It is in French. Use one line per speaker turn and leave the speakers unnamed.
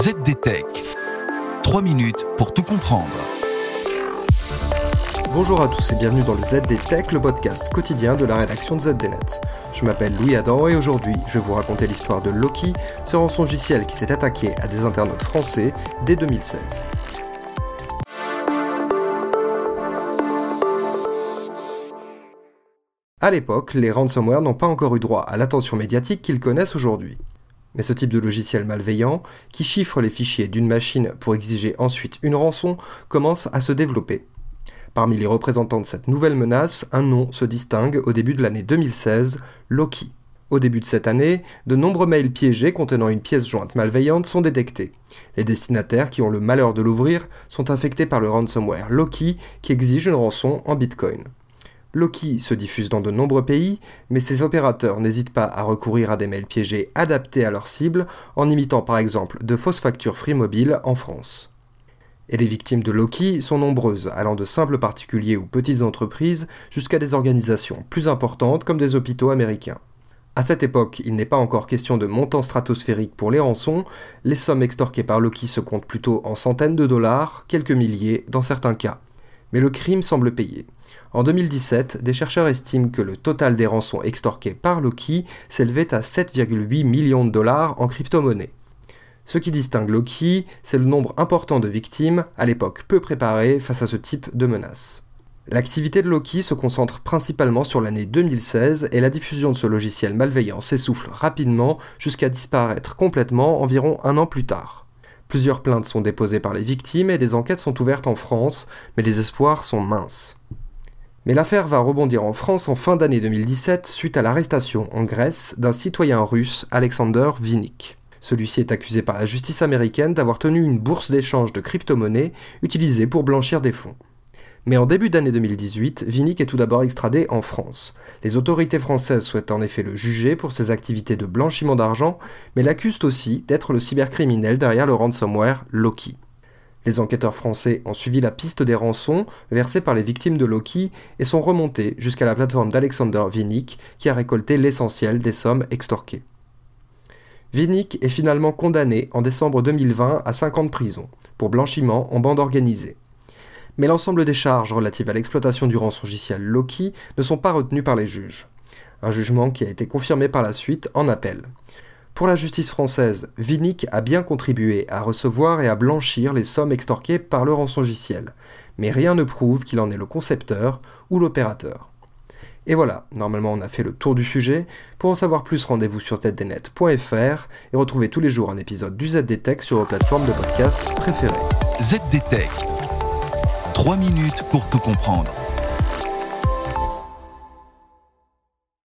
ZDTech. 3 minutes pour tout comprendre.
Bonjour à tous et bienvenue dans le ZDTech, le podcast quotidien de la rédaction de ZDNet. Je m'appelle Louis Adam et aujourd'hui je vais vous raconter l'histoire de Loki, ce rançongiciel qui s'est attaqué à des internautes français dès 2016. À l'époque, les ransomware n'ont pas encore eu droit à l'attention médiatique qu'ils connaissent aujourd'hui. Mais ce type de logiciel malveillant, qui chiffre les fichiers d'une machine pour exiger ensuite une rançon, commence à se développer. Parmi les représentants de cette nouvelle menace, un nom se distingue au début de l'année 2016, Loki. Au début de cette année, de nombreux mails piégés contenant une pièce jointe malveillante sont détectés. Les destinataires qui ont le malheur de l'ouvrir sont infectés par le ransomware Loki qui exige une rançon en Bitcoin. Loki se diffuse dans de nombreux pays, mais ses opérateurs n'hésitent pas à recourir à des mails piégés adaptés à leur cible, en imitant par exemple de fausses factures Free Mobile en France. Et les victimes de Loki sont nombreuses, allant de simples particuliers ou petites entreprises jusqu'à des organisations plus importantes comme des hôpitaux américains. À cette époque, il n'est pas encore question de montants stratosphériques pour les rançons, les sommes extorquées par Loki se comptent plutôt en centaines de dollars, quelques milliers dans certains cas. Mais le crime semble payé. En 2017, des chercheurs estiment que le total des rançons extorquées par Loki s'élevait à 7,8 millions de dollars en crypto-monnaie. Ce qui distingue Loki, c'est le nombre important de victimes, à l'époque peu préparées face à ce type de menace. L'activité de Loki se concentre principalement sur l'année 2016 et la diffusion de ce logiciel malveillant s'essouffle rapidement jusqu'à disparaître complètement environ un an plus tard. Plusieurs plaintes sont déposées par les victimes et des enquêtes sont ouvertes en France, mais les espoirs sont minces. Mais l'affaire va rebondir en France en fin d'année 2017 suite à l'arrestation en Grèce d'un citoyen russe, Alexander Vinik. Celui-ci est accusé par la justice américaine d'avoir tenu une bourse d'échange de crypto-monnaies utilisée pour blanchir des fonds. Mais en début d'année 2018, Vinik est tout d'abord extradé en France. Les autorités françaises souhaitent en effet le juger pour ses activités de blanchiment d'argent, mais l'accusent aussi d'être le cybercriminel derrière le ransomware Loki. Les enquêteurs français ont suivi la piste des rançons versées par les victimes de Loki et sont remontés jusqu'à la plateforme d'Alexander Vinik qui a récolté l'essentiel des sommes extorquées. Vinik est finalement condamné en décembre 2020 à 5 ans de prison pour blanchiment en bande organisée. Mais l'ensemble des charges relatives à l'exploitation du rançongiciel Loki ne sont pas retenues par les juges. Un jugement qui a été confirmé par la suite en appel. Pour la justice française, Vinik a bien contribué à recevoir et à blanchir les sommes extorquées par le rançongiciel, mais rien ne prouve qu'il en est le concepteur ou l'opérateur. Et voilà, normalement on a fait le tour du sujet. Pour en savoir plus, rendez-vous sur zdnet.fr et retrouvez tous les jours un épisode du ZDTech sur vos plateformes de podcast préférées.
ZDTech. 3 minutes pour tout comprendre.